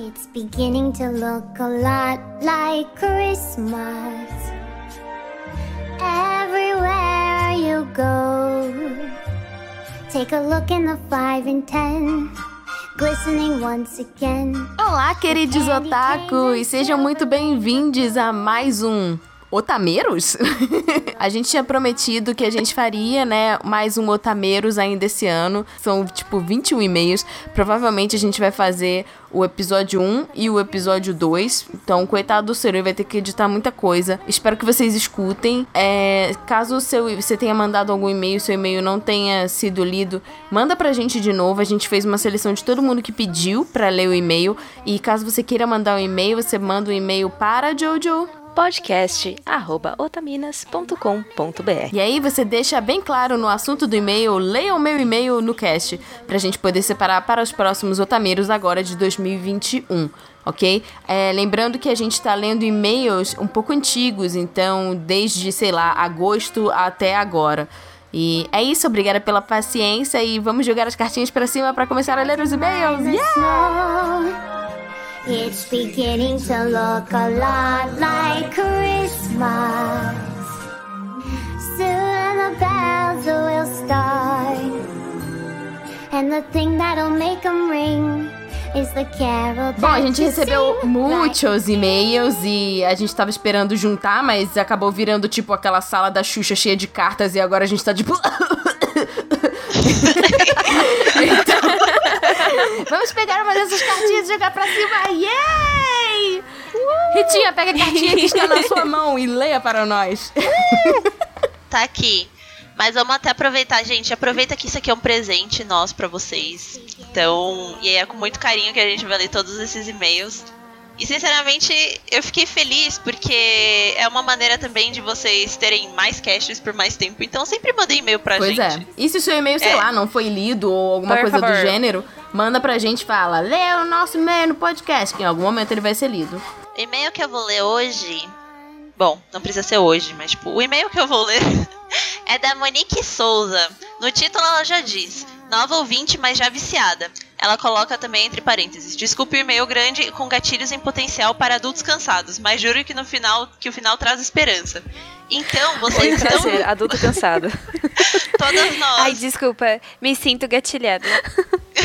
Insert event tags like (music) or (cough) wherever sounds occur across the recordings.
It's beginning to look a lot like Christmas. Everywhere you go, take a look in the 5 and 10. Glistening once again. Olá, queridos otakus! Sejam muito bem-vindos a mais um Otameiros? (laughs) a gente tinha prometido que a gente faria, né, mais um Otameiros ainda esse ano. São, tipo, 21 e-mails. Provavelmente a gente vai fazer o episódio 1 e o episódio 2. Então, coitado do Seru, vai ter que editar muita coisa. Espero que vocês escutem. É, caso seu, você tenha mandado algum e-mail, seu e-mail não tenha sido lido, manda pra gente de novo. A gente fez uma seleção de todo mundo que pediu para ler o e-mail. E caso você queira mandar um e-mail, você manda um e-mail para Jojo podcast@otaminas.com.br. E aí você deixa bem claro no assunto do e-mail, leia o meu e-mail no cast, pra gente poder separar para os próximos otameiros agora de 2021 ok? É, lembrando que a gente está lendo e-mails um pouco antigos, então desde, sei lá, agosto até agora. E é isso, obrigada pela paciência e vamos jogar as cartinhas para cima para começar a ler os e-mails. Yeah! It's beginning to look a lot like Christmas. Soon the bells will start. And the thing that'll make them ring Bom, a gente recebeu muitos e-mails e a gente tava esperando juntar, mas acabou virando tipo aquela sala da Xuxa cheia de cartas e agora a gente tá tipo. (laughs) então... Vamos pegar uma dessas cartinhas e jogar pra cima. Yay! Uh! Ritinha, pega a cartinha que está na sua mão e leia para nós. (laughs) tá aqui. Mas vamos até aproveitar, gente. Aproveita que isso aqui é um presente nosso para vocês. Então, e é com muito carinho que a gente vai ler todos esses e-mails. E sinceramente, eu fiquei feliz porque é uma maneira também de vocês terem mais caches por mais tempo. Então sempre mandem e-mail pra pois gente. Pois é. E se o seu e-mail, sei é. lá, não foi lido ou alguma por coisa favor. do gênero, manda pra gente e fala: lê o nosso e-mail no podcast, que em algum momento ele vai ser lido. O e-mail que eu vou ler hoje. Bom, não precisa ser hoje, mas tipo, o e-mail que eu vou ler (laughs) é da Monique Souza. No título ela já diz: Nova ouvinte, mas já viciada. Ela coloca também entre parênteses: Desculpe o e-mail grande com gatilhos em potencial para adultos cansados, mas juro que no final que o final traz esperança. Então, vocês Oi, estão adulto cansado. (laughs) Todas nós. Ai, desculpa, me sinto gatilhada.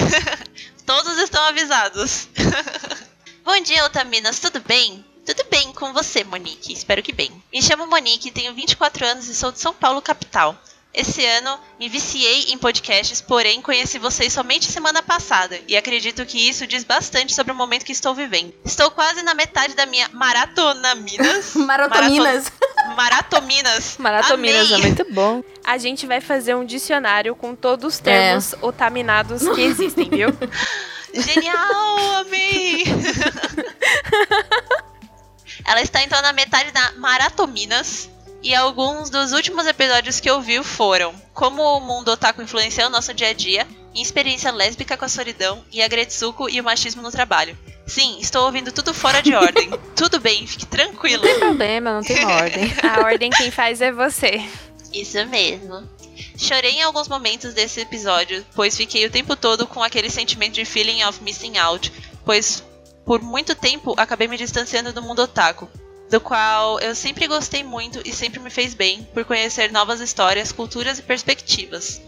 (laughs) Todos estão avisados. (laughs) Bom dia, Otaminas, tudo bem? Tudo bem com você, Monique? Espero que bem. Me chamo Monique, tenho 24 anos e sou de São Paulo, capital. Esse ano me viciei em podcasts, porém conheci vocês somente semana passada e acredito que isso diz bastante sobre o momento que estou vivendo. Estou quase na metade da minha maratona Minas. (laughs) Maratominas. Maratominas. Maratominas é muito bom. A gente vai fazer um dicionário com todos os termos é. otaminados que existem, viu? (laughs) Genial, amei! (laughs) Ela está então na metade da Maratominas e alguns dos últimos episódios que eu vi foram Como o mundo otaku influenciou o nosso dia a dia, Experiência lésbica com a solidão e a Gretsuko e o machismo no trabalho. Sim, estou ouvindo tudo fora de ordem. (laughs) tudo bem, fique tranquilo. Não tem problema, não tem ordem. (laughs) A ordem quem faz é você. Isso mesmo. Chorei em alguns momentos desse episódio, pois fiquei o tempo todo com aquele sentimento de feeling of missing out, pois por muito tempo acabei me distanciando do mundo otaku do qual eu sempre gostei muito e sempre me fez bem por conhecer novas histórias, culturas e perspectivas.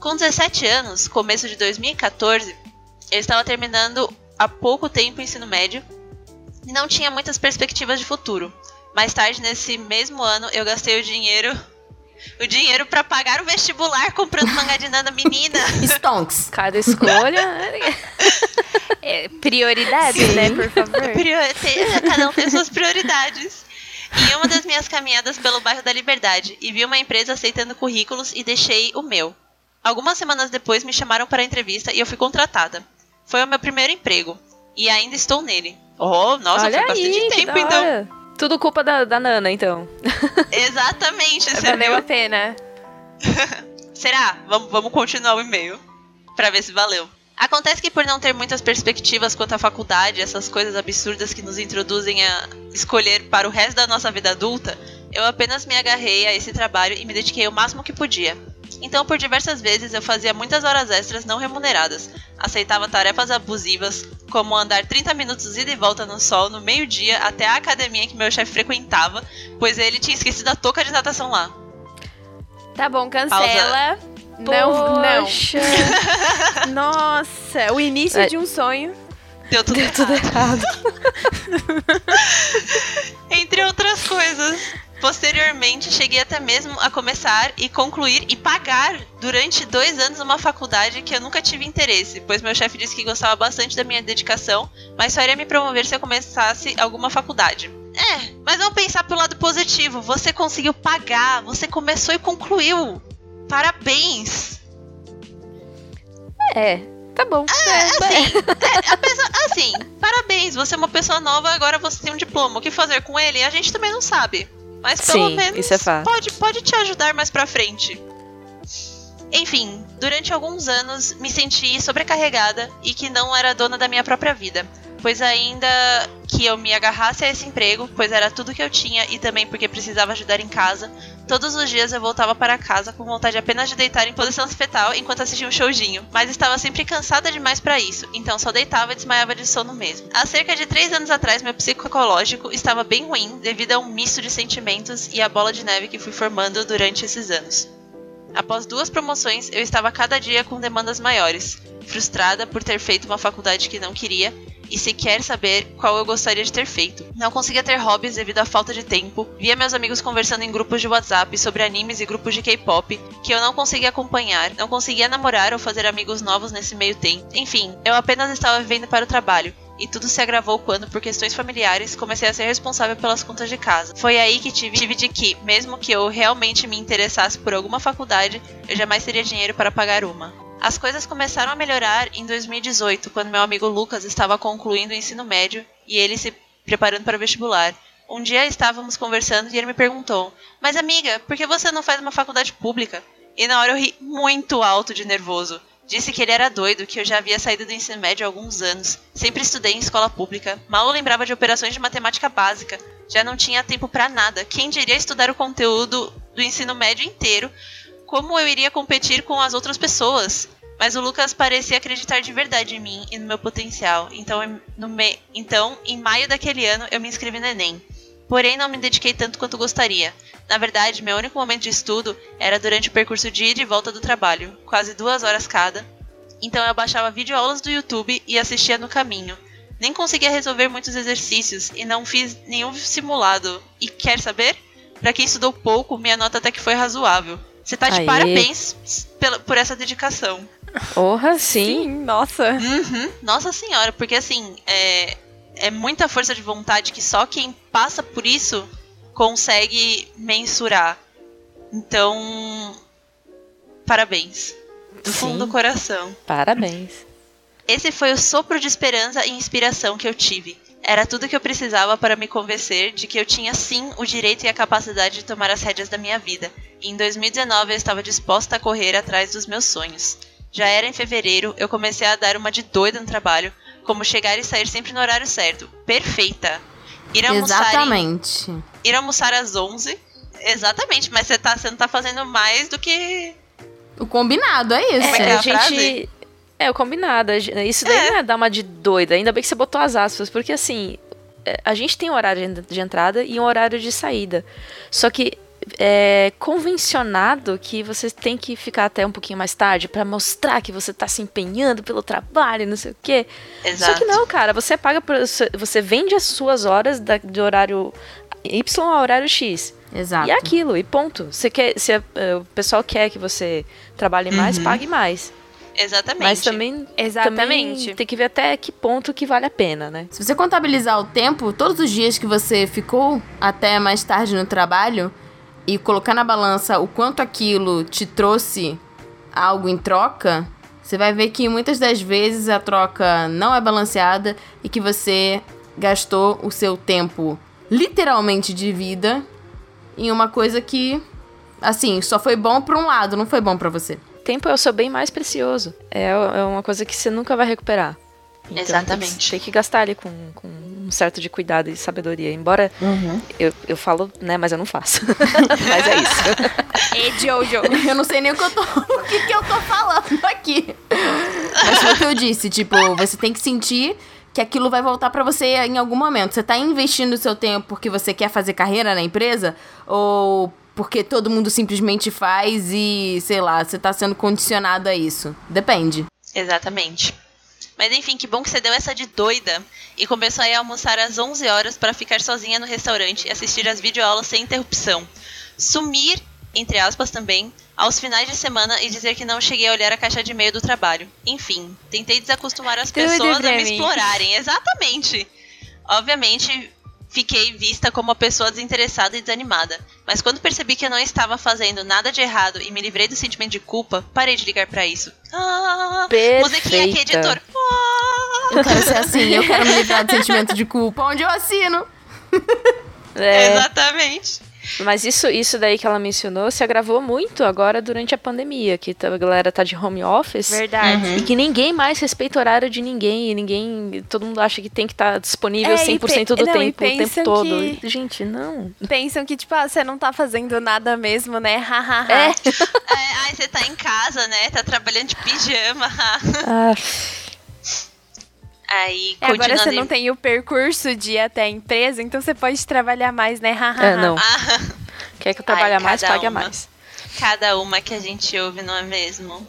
Com 17 anos, começo de 2014, eu estava terminando há pouco tempo o ensino médio e não tinha muitas perspectivas de futuro. Mais tarde, nesse mesmo ano, eu gastei o dinheiro o dinheiro para pagar o vestibular comprando mangá de Nana menina. (laughs) Stonks. Cada escolha. é, prioridades, né, por favor. Cada um tem suas prioridades. Em uma das minhas caminhadas pelo bairro da Liberdade e vi uma empresa aceitando currículos e deixei o meu. Algumas semanas depois me chamaram para a entrevista e eu fui contratada. Foi o meu primeiro emprego e ainda estou nele. Oh, nossa, Olha foi bastante aí, tempo então. Tudo culpa da, da Nana, então. Exatamente. (laughs) Valeu a pena. (laughs) Será? Vamos, vamos continuar o e-mail. Pra ver se valeu. Acontece que por não ter muitas perspectivas quanto à faculdade, essas coisas absurdas que nos introduzem a escolher para o resto da nossa vida adulta, eu apenas me agarrei a esse trabalho e me dediquei o máximo que podia. Então, por diversas vezes, eu fazia muitas horas extras não remuneradas, aceitava tarefas abusivas, como andar 30 minutos ida e volta no sol no meio-dia até a academia que meu chefe frequentava, pois ele tinha esquecido a touca de natação lá. Tá bom, cancela. Não, Poxa. não. (laughs) Nossa, o início É. de um sonho. Deu tudo, Deu tudo errado. errado. (laughs) Entre outras coisas. Posteriormente, cheguei até mesmo a começar e concluir e pagar durante dois anos uma faculdade que eu nunca tive interesse, pois meu chefe disse que gostava bastante da minha dedicação, mas só iria me promover se eu começasse alguma faculdade. É, mas vamos pensar pelo lado positivo. Você conseguiu pagar, você começou e concluiu. Parabéns! É, tá bom. Assim, é, a pessoa- assim, parabéns, você é uma pessoa nova, agora você tem um diploma. O que fazer com ele? A gente também não sabe. Mas pelo Sim, menos isso é fato. pode, pode te ajudar mais pra frente. Enfim, durante alguns anos me senti sobrecarregada e que não era dona da minha própria vida. Pois ainda que eu me agarrasse a esse emprego, pois era tudo que eu tinha e também porque precisava ajudar em casa, todos os dias eu voltava para casa com vontade apenas de deitar em posição fetal enquanto assistia um showzinho, mas estava sempre cansada demais para isso, então só deitava e desmaiava de sono mesmo. Há cerca de três anos atrás, meu psicológico estava bem ruim devido a um misto de sentimentos e a bola de neve que fui formando durante esses anos. Após duas promoções, eu estava cada dia com demandas maiores, frustrada por ter feito uma faculdade que não queria e sequer saber qual eu gostaria de ter feito. Não conseguia ter hobbies devido à falta de tempo, via meus amigos conversando em grupos de WhatsApp sobre animes e grupos de K-pop que eu não conseguia acompanhar, não conseguia namorar ou fazer amigos novos nesse meio tempo. Enfim, eu apenas estava vivendo para o trabalho. E tudo se agravou quando, por questões familiares, comecei a ser responsável pelas contas de casa. Foi aí que tive, tive de que, mesmo que eu realmente me interessasse por alguma faculdade, eu jamais teria dinheiro para pagar uma. As coisas começaram a melhorar em 2018, quando meu amigo Lucas estava concluindo o ensino médio e ele se preparando para o vestibular. Um dia estávamos conversando e ele me perguntou: Mas amiga, por que você não faz uma faculdade pública? E na hora eu ri muito alto de nervoso. Disse que ele era doido, que eu já havia saído do ensino médio há alguns anos. Sempre estudei em escola pública, mal lembrava de operações de matemática básica. Já não tinha tempo para nada. Quem diria estudar o conteúdo do ensino médio inteiro? Como eu iria competir com as outras pessoas? Mas o Lucas parecia acreditar de verdade em mim e no meu potencial. Então, me... então, em maio daquele ano, eu me inscrevi no Enem. Porém, não me dediquei tanto quanto gostaria. Na verdade, meu único momento de estudo era durante o percurso de ida e volta do trabalho, quase duas horas cada. Então eu baixava videoaulas do YouTube e assistia no caminho. Nem conseguia resolver muitos exercícios e não fiz nenhum simulado. E quer saber? Pra quem estudou pouco, minha nota até que foi razoável. Você tá de Aê. parabéns pela- por essa dedicação. Porra, sim. Sim, nossa. Uhum. Nossa senhora, porque assim, é, é muita força de vontade que só quem passa por isso consegue mensurar. Então, parabéns. Do fundo Sim. do coração. Parabéns. Esse foi o sopro de esperança e inspiração que eu tive. Era tudo que eu precisava para me convencer de que eu tinha sim o direito e a capacidade de tomar as rédeas da minha vida. E em 2019 eu estava disposta a correr atrás dos meus sonhos. Já era em fevereiro, eu comecei a dar uma de doida no trabalho, como chegar e sair sempre no horário certo. Perfeita. Ir almoçar, em- Exatamente. ir almoçar às 11. Exatamente, mas você, tá, você não tá fazendo mais do que. O combinado é isso. É que É, é a a gente. frase? É, o combinado. Isso daí É. não é dar uma de doida. Ainda bem que você botou as aspas, porque assim, é, a gente tem um horário de- entrada e um horário de saída. Só que é convencionado que você tem que ficar até um pouquinho mais tarde pra mostrar que você tá se empenhando pelo trabalho, não sei o quê. Exato. Só que não, cara, você paga por, você vende as suas horas da, de horário Y ao horário X. Exato. E é aquilo, e ponto. Você quer, se eh, o pessoal quer que você trabalhe mais, Uhum. pague mais. Exatamente. Mas também, Exatamente. também tem que ver até que ponto que vale a pena, né? Se você contabilizar o tempo, todos os dias que você ficou até mais tarde no trabalho e colocar na balança o quanto aquilo te trouxe algo em troca, você vai ver que muitas das vezes a troca não é balanceada e que você gastou o seu tempo literalmente de vida em uma coisa que assim, só foi bom para um lado, não foi bom para você. Tempo é o seu bem mais precioso. É, é uma coisa que você nunca vai recuperar. Então, Exatamente. Tem que, gastar ali com, com um certo de cuidado e sabedoria. Embora eu, eu falo, né, mas eu não faço. (laughs) mas é isso. E Jojo. Eu não sei nem o que eu tô, (laughs) o que, que eu tô falando aqui. Mas foi o que eu disse, tipo, você tem que sentir que aquilo vai voltar para você em algum momento. Você tá investindo o seu tempo porque você quer fazer carreira na empresa ou porque todo mundo simplesmente faz e, sei lá, você tá sendo condicionado a isso. Depende. Exatamente. Mas enfim, que bom que você deu essa de doida e começou a almoçar às 11 horas para ficar sozinha no restaurante e assistir as videoaulas sem interrupção. Sumir, entre aspas também, aos finais de semana e dizer que não cheguei a olhar a caixa de e-mail do trabalho. Enfim, tentei desacostumar as pessoas a me explorarem. Exatamente. Obviamente, fiquei vista como uma pessoa desinteressada e desanimada. Mas quando percebi que eu não estava fazendo nada de errado e me livrei do sentimento de culpa, parei de ligar para isso. Ah, musiquinha aqui, editor. Ah. Eu quero ser assim, eu quero me livrar do sentimento de culpa. Onde eu assino? (laughs) É. Exatamente. Mas isso, isso daí que ela mencionou se agravou muito agora durante a pandemia, que a galera tá de home office. Verdade. Uhum. E que ninguém mais respeita o horário de ninguém, e ninguém. Todo mundo acha que tem que estar tá disponível é, 100% do não, tempo, o tempo todo. Que... Gente, não. Pensam que, tipo, ah, você não tá fazendo nada mesmo, né? Hahaha. é. é. Ai, você tá em casa, né? Tá trabalhando de pijama. ah. (laughs) Aí, é, agora você não tem o percurso de ir até a empresa, então você pode trabalhar mais, né? é, não. Quer que eu trabalhe mais, pague uma. mais. Cada uma que a gente ouve, não é mesmo?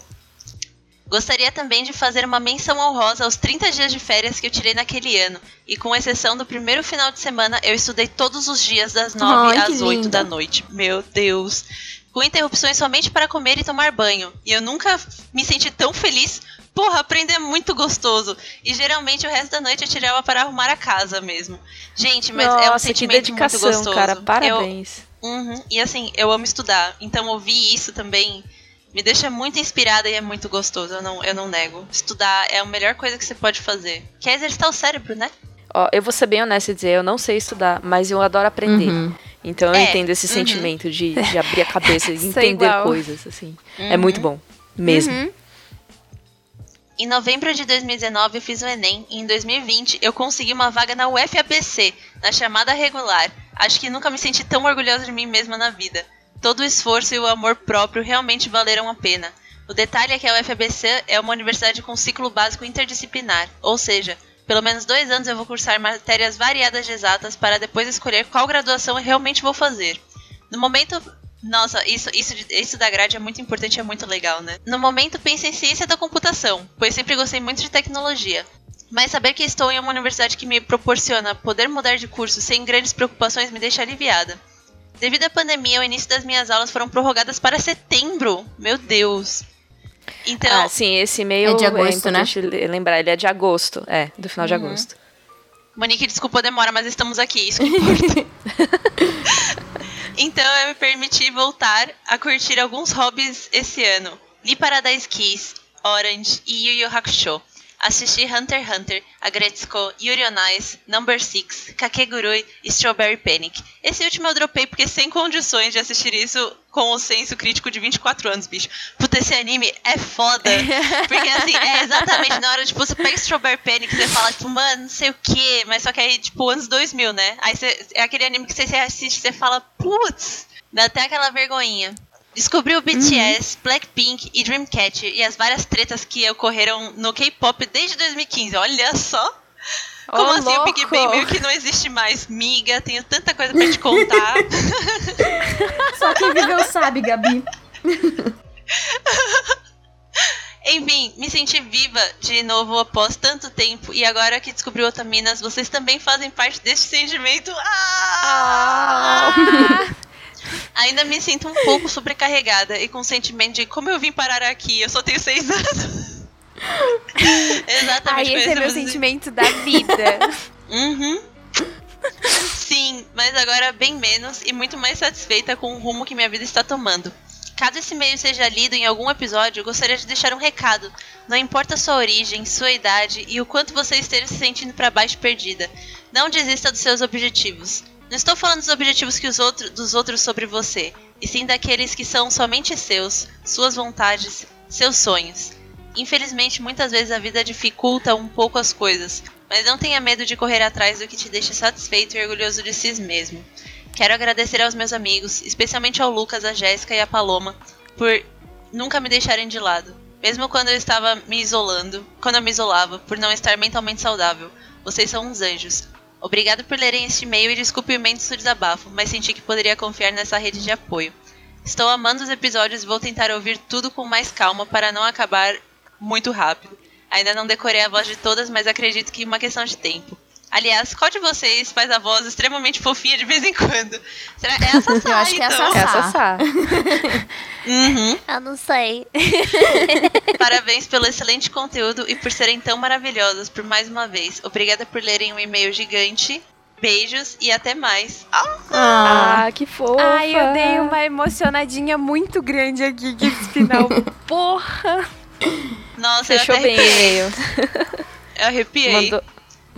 Gostaria também de fazer uma menção honrosa aos 30 dias de férias que eu tirei naquele ano. E com exceção do primeiro final de semana, eu estudei todos os dias das 9 Ai, às 8 da noite. Meu Deus! Com interrupções somente para comer e tomar banho. E eu nunca me senti tão feliz porra, aprender é muito gostoso. E geralmente o resto da noite eu tirava para arrumar a casa mesmo. Gente, mas Nossa, é um sentimento que dedicação, muito gostoso. cara, parabéns. Eu, uhum, e assim, eu amo estudar. Então ouvir isso também me deixa muito inspirada e é muito gostoso. Eu não, eu não nego. Estudar é a melhor coisa que você pode fazer. Que é exercitar o cérebro, né? Ó, eu vou ser bem honesta e dizer, eu não sei estudar, mas eu adoro aprender. Uhum. Então eu é. entendo esse uhum. sentimento de, de abrir a cabeça e (laughs) entender coisas, assim. É muito uhum. bom. Mesmo. Em novembro de 2019 eu fiz o Enem e em 2020 eu consegui uma vaga na UFABC, na chamada regular. Acho que nunca me senti tão orgulhosa de mim mesma na vida. Todo o esforço e o amor próprio realmente valeram a pena. O detalhe é que a UFABC é uma universidade com ciclo básico interdisciplinar, ou seja, pelo menos dois anos eu vou cursar matérias variadas de exatas para depois escolher qual graduação eu realmente vou fazer. No momento, nossa, isso, isso, isso da grade é muito importante e é muito legal, né? No momento, penso em ciência da computação, pois sempre gostei muito de tecnologia. Mas saber que estou em uma universidade que me proporciona poder mudar de curso sem grandes preocupações me deixa aliviada. Devido à pandemia, o início das minhas aulas foram prorrogadas para setembro. Meu Deus. Então, ah, sim, esse e-mail é de agosto, é né? lembrar, ele é de agosto, é, do final uhum. de agosto. Monique, desculpa a demora, mas estamos aqui, isso que importa. (laughs) Então eu me permiti voltar a curtir alguns hobbies esse ano. Li Paradise Kiss, Orange e Yu Yu Hakusho. Assisti Hunter x Hunter, Agretsuko, Yuri on Ice, Number 6, Kakegurui e Strawberry Panic. Esse último eu dropei porque sem condições de assistir isso com o senso crítico de 24 anos, bicho. Puta, esse anime é foda. Porque assim, é exatamente na hora, tipo, você pega Strawberry Panic e você fala, tipo, mano, não sei o que, mas só que aí, tipo, anos 2000, né? Aí você, é aquele anime que você assiste e você fala, putz, dá até aquela vergonhinha. Descobri o BTS, uhum. Blackpink e Dreamcatcher e as várias tretas que ocorreram no K-pop desde 2015. Olha só! Como oh, assim louco. o Big Bang meio que não existe mais? Miga, tenho tanta coisa pra te contar. (laughs) Só quem viveu sabe, Gabi. (laughs) Enfim, me senti viva de novo após tanto tempo. E agora que descobri Otaminas, vocês também fazem parte desse sentimento. Ah! ah! (laughs) Ainda me sinto um pouco sobrecarregada e com o sentimento de como eu vim parar aqui, eu só tenho seis (laughs) anos. Exatamente. Ai, esse é meu sentimento da vida. (laughs) uhum. Sim, mas agora bem menos e muito mais satisfeita com o rumo que minha vida está tomando. Caso esse e-mail seja lido em algum episódio, gostaria de deixar um recado. Não importa sua origem, sua idade e o quanto você esteja se sentindo para baixo perdida. Não desista dos seus objetivos. Não estou falando dos objetivos que os outros, dos outros sobre você, e sim daqueles que são somente seus, suas vontades, seus sonhos. Infelizmente, muitas vezes a vida dificulta um pouco as coisas, mas não tenha medo de correr atrás do que te deixa satisfeito e orgulhoso de si mesmo. Quero agradecer aos meus amigos, especialmente ao Lucas, a Jéssica e a Paloma, por nunca me deixarem de lado, mesmo quando eu estava me isolando, quando eu me isolava, por não estar mentalmente saudável. Vocês são uns anjos. Obrigado por lerem este e-mail e desculpe o imenso desabafo, mas senti que poderia confiar nessa rede de apoio. Estou amando os episódios e vou tentar ouvir tudo com mais calma para não acabar muito rápido. Ainda não decorei a voz de todas, mas acredito que é uma questão de tempo. Aliás, qual de vocês faz a voz extremamente fofinha de vez em quando? Será é a Sassá, Eu acho que é a então. É a Sassá. Sassá. Uhum. Eu não sei. (laughs) Parabéns pelo excelente conteúdo e por serem tão maravilhosas por mais uma vez. Obrigada por lerem um e-mail gigante. Beijos e até mais. Ah, Ah, Ah, que fofa. Ai, eu dei uma emocionadinha muito grande aqui que esse final. (laughs) Porra! nossa, Fechou eu até bem o arrepiei. e-mail. Eu arrepiei. Mandou,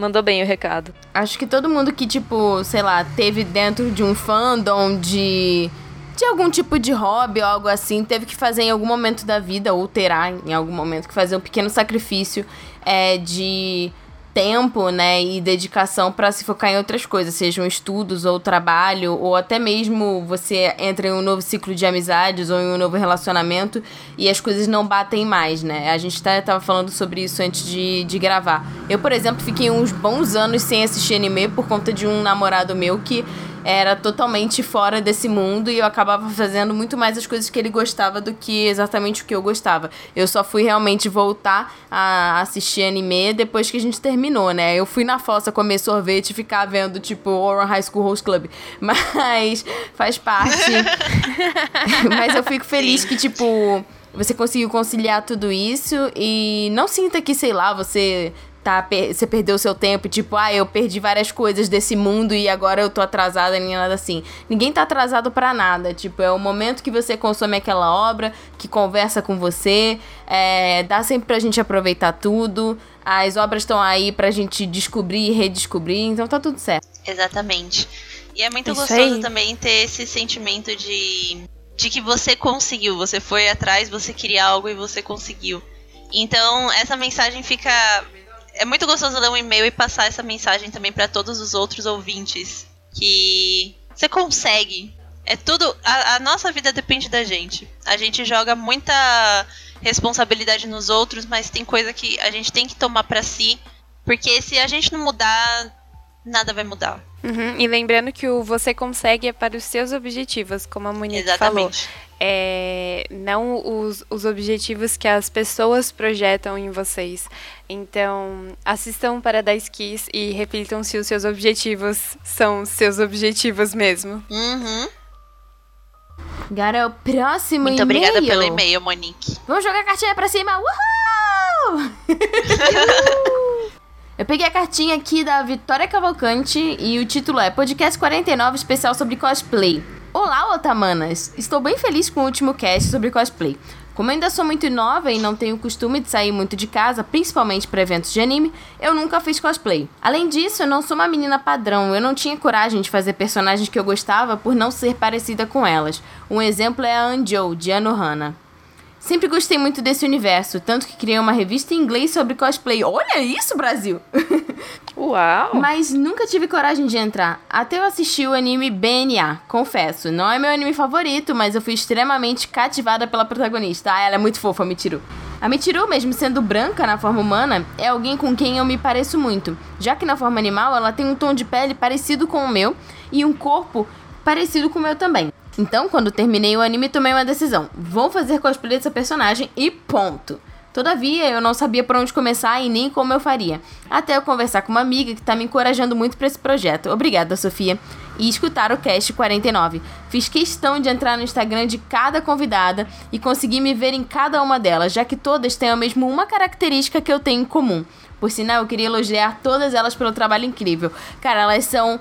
mandou bem o recado. Acho que todo mundo que, tipo, sei lá, teve dentro de um fandom de. de algum tipo de hobby ou algo assim, teve que fazer em algum momento da vida, ou terá em algum momento que fazer um pequeno sacrifício é, de tempo, né, e dedicação pra se focar em outras coisas, sejam estudos ou trabalho, ou até mesmo você entra em um novo ciclo de amizades ou em um novo relacionamento e as coisas não batem mais, né? A gente tá, tava falando sobre isso antes de, de gravar. Eu, por exemplo, fiquei uns bons anos sem assistir anime por conta de um namorado meu que era totalmente fora desse mundo e eu acabava fazendo muito mais as coisas que ele gostava do que exatamente o que eu gostava. Eu só fui realmente voltar a assistir anime depois que a gente terminou, né? Eu fui na fossa comer sorvete e ficar vendo, tipo, Oral High School Host Club. (laughs) Mas faz parte. (laughs) Mas eu fico feliz que, tipo, você conseguiu conciliar tudo isso e não sinta que, sei lá, você tá você perdeu seu tempo, tipo, ah, eu perdi várias coisas desse mundo e agora eu tô atrasada nem nada assim. Ninguém tá atrasado pra nada, tipo, é o momento que você consome aquela obra, que conversa com você, é, dá sempre pra gente aproveitar tudo. As obras estão aí pra gente descobrir e redescobrir, então tá tudo certo. Exatamente. E é muito Isso gostoso aí. também ter esse sentimento de, de que você conseguiu. Você foi atrás, você queria algo e você conseguiu. Então, essa mensagem fica. É muito gostoso ler um e-mail e passar essa mensagem também para todos os outros ouvintes. Que você consegue. É tudo. A, a nossa vida depende da gente. A gente joga muita responsabilidade nos outros, mas tem coisa que a gente tem que tomar pra si. Porque se a gente não mudar, nada vai mudar. Uhum, E lembrando que o você consegue é para os seus objetivos, como a Monique falou. É, não os, os objetivos que as pessoas projetam em vocês. Então, assistam para 10 Kiss e reflitam se os seus objetivos são seus objetivos mesmo. Uhum. Agora é o próximo Muito e-mail. obrigada pelo e-mail, Monique. Vamos jogar a cartinha pra cima. Uhul! (laughs) Eu peguei a cartinha aqui da Vitória Cavalcante e o título é Podcast 49 especial sobre cosplay. Olá, Otamanas! Estou bem feliz com o último cast sobre cosplay. Como ainda sou muito nova e não tenho costume de sair muito de casa, principalmente para eventos de anime, eu nunca fiz cosplay. Além disso, eu não sou uma menina padrão, eu não tinha coragem de fazer personagens que eu gostava por não ser parecida com elas. Um exemplo é a Anjo, de Anohana. Sempre gostei muito desse universo, tanto que criei uma revista em inglês sobre cosplay. Olha isso, Brasil! (laughs) Uau! Mas nunca tive coragem de entrar. Até eu assisti o anime BNA, confesso. Não é meu anime favorito, mas eu fui extremamente cativada pela protagonista. Ah, ela é muito fofa, a Michiru. A Michiru, mesmo sendo branca na forma humana, é alguém com quem eu me pareço muito. Já que na forma animal, ela tem um tom de pele parecido com o meu e um corpo parecido com o meu também. Então, quando terminei o anime, tomei uma decisão. Vou fazer cosplay dessa personagem e ponto. Todavia, eu não sabia por onde começar e nem como eu faria. Até eu conversar com uma amiga que tá me encorajando muito para esse projeto. Obrigada, Sofia. E escutar o cast 49. Fiz questão de entrar no Instagram de cada convidada e conseguir me ver em cada uma delas, já que todas têm ao mesmo uma característica que eu tenho em comum. Por sinal, eu queria elogiar todas elas pelo trabalho incrível. Cara, elas são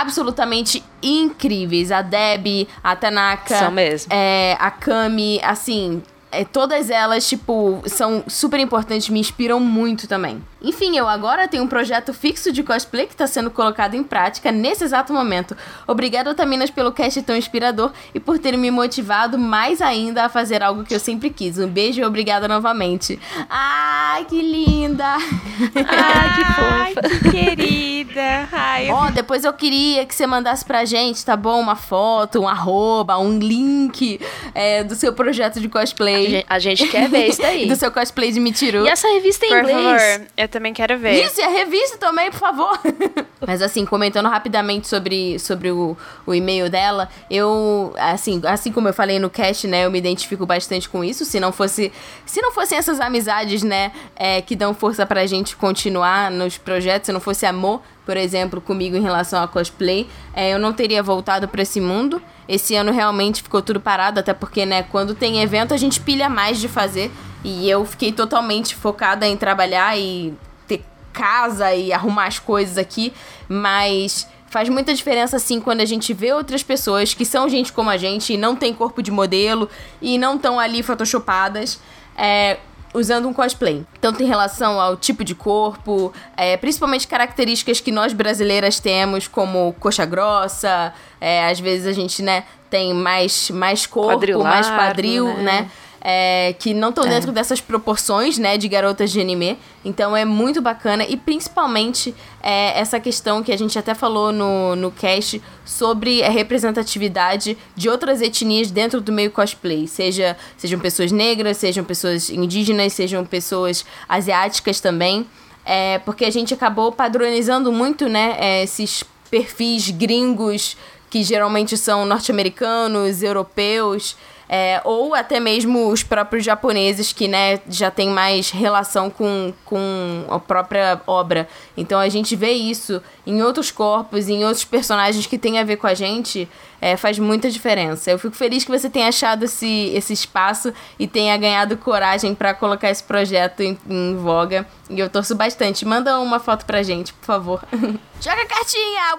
absolutamente incríveis. A Debbie, a Tanaka, São mesmo. é, a Kami, assim, é, todas elas, tipo, são super importantes, me inspiram muito também. Enfim, eu agora tenho um projeto fixo de cosplay que está sendo colocado em prática nesse exato momento. Obrigada, Otaminas, pelo cast tão inspirador e por ter me motivado mais ainda a fazer algo que eu sempre quis. Um beijo e obrigada novamente. Ai, que linda! (laughs) Ai, que fofa. que querida. Ai, eu Ó, fico depois eu queria que você mandasse pra gente, tá bom? Uma foto, um arroba, um link é, do seu projeto de cosplay. A gente, a gente quer ver isso (laughs) daí. do seu cosplay de Mitiru. E essa revista em Por inglês? favor, eu também quero ver. Isso, e a revista também, por favor. (laughs) Mas assim, comentando rapidamente sobre, sobre o, o e-mail dela, eu, assim, assim como eu falei no cast, né, eu me identifico bastante com isso. Se não fosse, se não fossem essas amizades, né, é, que dão força pra gente continuar nos projetos, se não fosse amor, por exemplo, comigo em relação a cosplay, é, eu não teria voltado pra esse mundo. Esse ano realmente ficou tudo parado, até porque, né, quando tem evento a gente pilha mais de fazer. E eu fiquei totalmente focada em trabalhar e ter casa e arrumar as coisas aqui, mas faz muita diferença assim quando a gente vê outras pessoas que são gente como a gente e não tem corpo de modelo e não estão ali photoshopadas. É, usando um cosplay. Tanto em relação ao tipo de corpo, é, principalmente características que nós brasileiras temos, como coxa grossa, é, às vezes a gente, né, tem mais, mais corpo, mais quadril, né? né? É, que não estão É. dentro dessas proporções, né, de garotas de anime. Então é muito bacana e principalmente é, essa questão que a gente até falou no, no cast sobre a representatividade de outras etnias dentro do meio cosplay. Seja, sejam pessoas negras, sejam pessoas indígenas, sejam pessoas asiáticas também. É, porque a gente acabou padronizando muito, né, é, esses perfis gringos que geralmente são norte-americanos, europeus, é, ou até mesmo os próprios japoneses que, né, já tem mais relação com, com a própria obra. Então a gente vê isso em outros corpos, em outros personagens que tem a ver com a gente, é, faz muita diferença. Eu fico feliz que você tenha achado esse, esse espaço e tenha ganhado coragem para colocar esse projeto em, em voga. E eu torço bastante. Manda uma foto pra gente, por favor. (laughs) Joga a cartinha!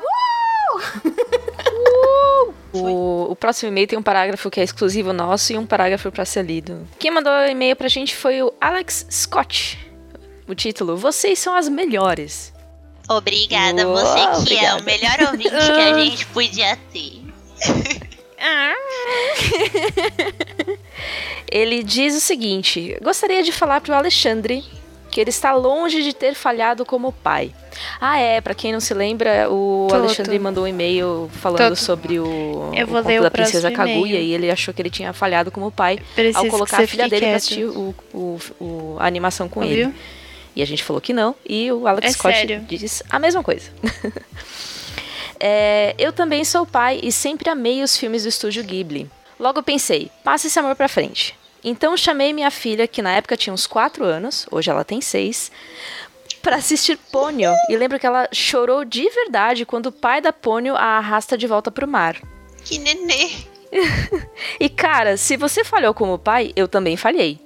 Uh! (laughs) O, o próximo e-mail tem um parágrafo que é exclusivo nosso e um parágrafo pra ser lido. Quem mandou o e-mail pra gente foi o Alex Scott. O título: Vocês são as melhores. Obrigada, Uou, você que é obrigada. o melhor ouvinte que a gente podia ter. (laughs) Ele diz o seguinte: Gostaria de falar pro Alexandre que ele está longe de ter falhado como pai. Ah, é, pra quem não se lembra, o. Alexandre mandou um e-mail falando sobre o, Eu o vou conto ler o da princesa Kaguya e ele achou que ele tinha falhado como pai Preciso ao colocar a filha dele pra quieto. assistir o, o- o- a animação com Ouviu? ele. E a gente falou que não, e o Alex É Scott sério. diz a mesma coisa. (laughs) É, eu também sou pai e sempre amei os filmes do estúdio Ghibli. Logo pensei, passa esse amor pra frente. Então chamei minha filha, que na época tinha uns 4 anos, hoje ela tem 6, pra assistir Ponyo. E lembro que ela chorou de verdade quando o pai da Ponyo a arrasta de volta pro mar. Que nenê. (laughs) E cara, se você falhou como pai, eu também falhei.